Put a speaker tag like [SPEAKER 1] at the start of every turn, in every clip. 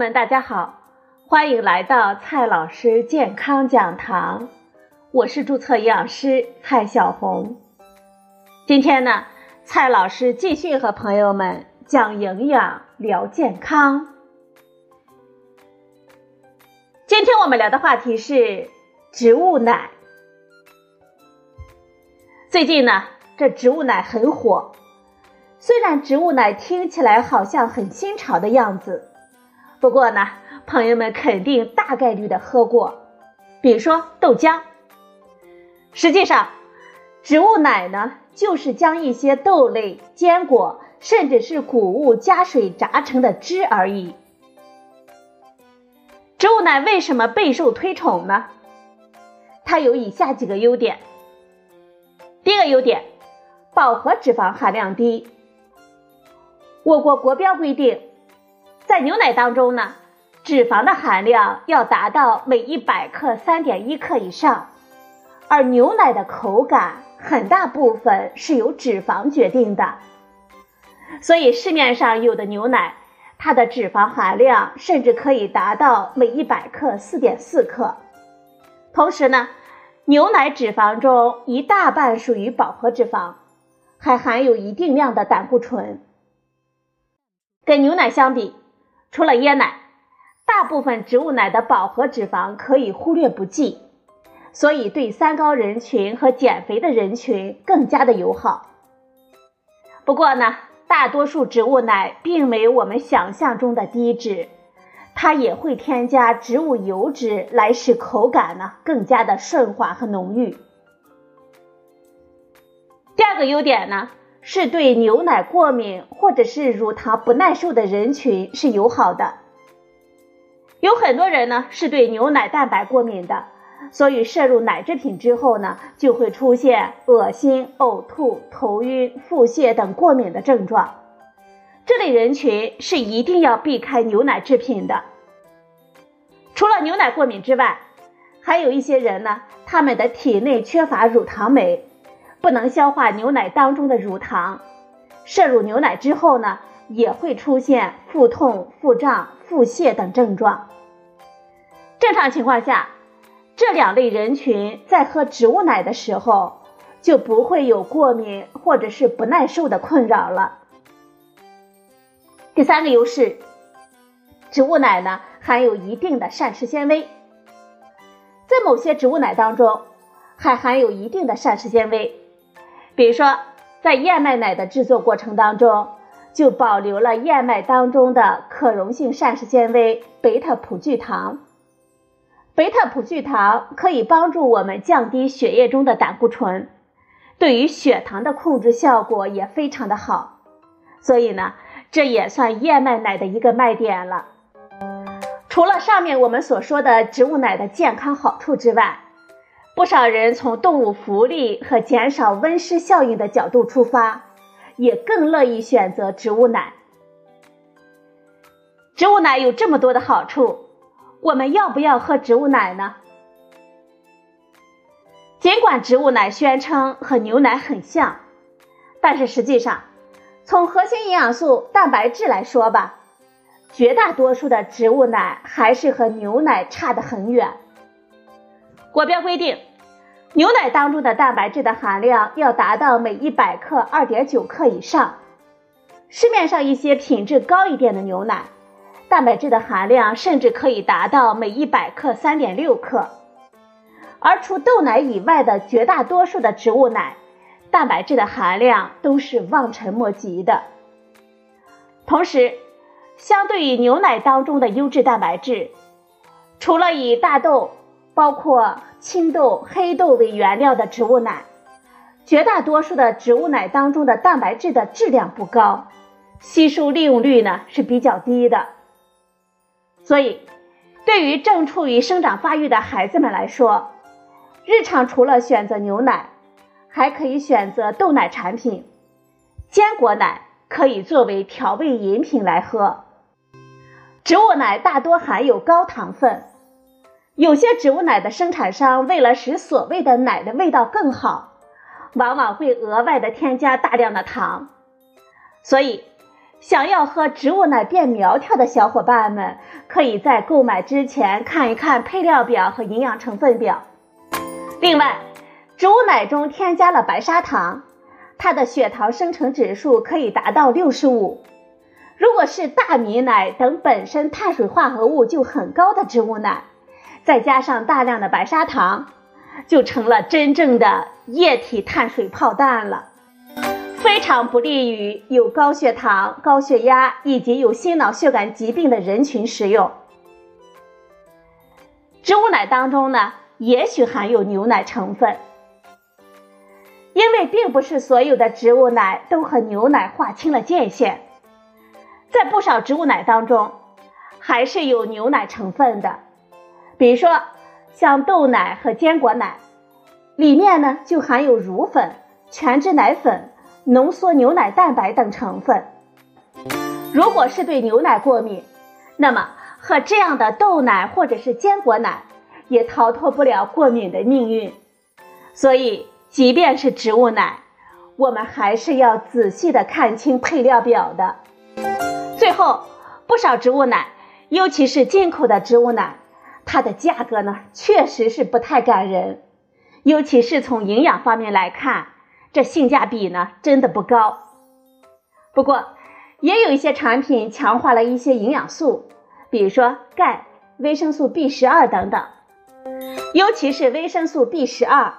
[SPEAKER 1] 们，大家好，欢迎来到蔡老师健康讲堂，我是注册营养师蔡小红。今天呢，蔡老师继续和朋友们讲营养、聊健康。今天我们聊的话题是植物奶。最近呢，这植物奶很火，虽然植物奶听起来好像很新潮的样子。不过呢，朋友们肯定大概率的喝过，比如说豆浆。实际上，植物奶呢，就是将一些豆类、坚果，甚至是谷物加水榨成的汁而已。植物奶为什么备受推崇呢？它有以下几个优点。第一个优点，饱和脂肪含量低。我国国标规定。在牛奶当中呢，脂肪的含量要达到每一百克三点一克以上，而牛奶的口感很大部分是由脂肪决定的，所以市面上有的牛奶，它的脂肪含量甚至可以达到每一百克四点四克。同时呢，牛奶脂肪中一大半属于饱和脂肪，还含有一定量的胆固醇，跟牛奶相比。除了椰奶，大部分植物奶的饱和脂肪可以忽略不计，所以对三高人群和减肥的人群更加的友好。不过呢，大多数植物奶并没有我们想象中的低脂，它也会添加植物油脂来使口感呢更加的顺滑和浓郁。第二个优点呢。是对牛奶过敏或者是乳糖不耐受的人群是友好的。有很多人呢是对牛奶蛋白过敏的，所以摄入奶制品之后呢，就会出现恶心、呕吐、头晕、腹泻等过敏的症状。这类人群是一定要避开牛奶制品的。除了牛奶过敏之外，还有一些人呢，他们的体内缺乏乳糖酶。不能消化牛奶当中的乳糖，摄入牛奶之后呢，也会出现腹痛、腹胀、腹泻等症状。正常情况下，这两类人群在喝植物奶的时候，就不会有过敏或者是不耐受的困扰了。第三个优势，植物奶呢含有一定的膳食纤维，在某些植物奶当中，还含有一定的膳食纤维。比如说，在燕麦奶的制作过程当中，就保留了燕麦当中的可溶性膳食纤维贝塔葡聚糖。贝塔葡聚糖可以帮助我们降低血液中的胆固醇，对于血糖的控制效果也非常的好。所以呢，这也算燕麦奶的一个卖点了。除了上面我们所说的植物奶的健康好处之外，不少人从动物福利和减少温室效应的角度出发，也更乐意选择植物奶。植物奶有这么多的好处，我们要不要喝植物奶呢？尽管植物奶宣称和牛奶很像，但是实际上，从核心营养素蛋白质来说吧，绝大多数的植物奶还是和牛奶差得很远。国标规定，牛奶当中的蛋白质的含量要达到每一百克二点九克以上。市面上一些品质高一点的牛奶，蛋白质的含量甚至可以达到每一百克三点六克。而除豆奶以外的绝大多数的植物奶，蛋白质的含量都是望尘莫及的。同时，相对于牛奶当中的优质蛋白质，除了以大豆。包括青豆、黑豆为原料的植物奶，绝大多数的植物奶当中的蛋白质的质量不高，吸收利用率呢是比较低的。所以，对于正处于生长发育的孩子们来说，日常除了选择牛奶，还可以选择豆奶产品，坚果奶可以作为调味饮品来喝。植物奶大多含有高糖分。有些植物奶的生产商为了使所谓的奶的味道更好，往往会额外的添加大量的糖。所以，想要喝植物奶变苗条的小伙伴们，可以在购买之前看一看配料表和营养成分表。另外，植物奶中添加了白砂糖，它的血糖生成指数可以达到六十五。如果是大米奶等本身碳水化合物就很高的植物奶，再加上大量的白砂糖，就成了真正的液体碳水炮弹了。非常不利于有高血糖、高血压以及有心脑血管疾病的人群食用。植物奶当中呢，也许含有牛奶成分，因为并不是所有的植物奶都和牛奶划清了界限，在不少植物奶当中，还是有牛奶成分的，比如说像豆奶和坚果奶，里面呢就含有乳粉、全脂奶粉。浓缩牛奶蛋白等成分。如果是对牛奶过敏，那么喝这样的豆奶或者是坚果奶也逃脱不了过敏的命运。所以，即便是植物奶，我们还是要仔细的看清配料表的。最后，不少植物奶，尤其是进口的植物奶，它的价格呢确实是不太感人，尤其是从营养方面来看。这性价比呢，真的不高。不过，也有一些产品强化了一些营养素，比如说钙、维生素 B 十二等等。尤其是维生素 B 十二，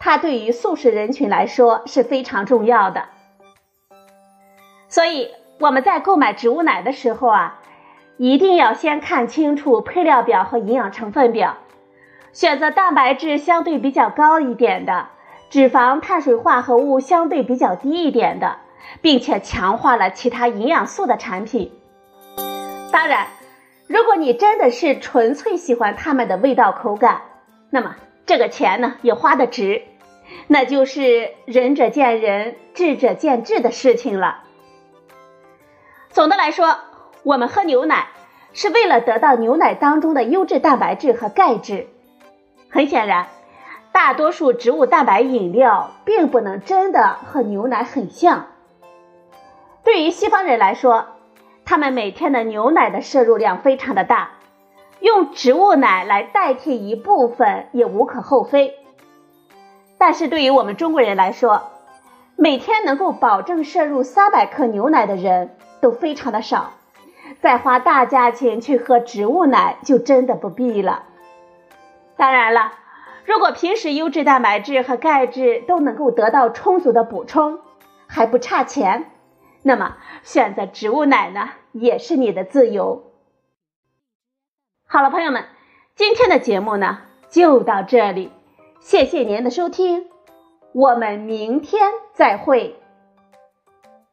[SPEAKER 1] 它对于素食人群来说是非常重要的。所以我们在购买植物奶的时候啊，一定要先看清楚配料表和营养成分表，选择蛋白质相对比较高一点的。脂肪、碳水化合物相对比较低一点的，并且强化了其他营养素的产品。当然，如果你真的是纯粹喜欢它们的味道口感，那么这个钱呢也花得值。那就是仁者见仁，智者见智的事情了。总的来说，我们喝牛奶是为了得到牛奶当中的优质蛋白质和钙质。很显然。大多数植物蛋白饮料并不能真的和牛奶很像。对于西方人来说，他们每天的牛奶的摄入量非常的大，用植物奶来代替一部分也无可厚非。但是对于我们中国人来说，每天能够保证摄入三百克牛奶的人都非常的少，再花大价钱去喝植物奶就真的不必了。当然了。如果平时优质蛋白质和钙质都能够得到充足的补充，还不差钱，那么选择植物奶呢，也是你的自由。好了，朋友们，今天的节目呢就到这里，谢谢您的收听，我们明天再会。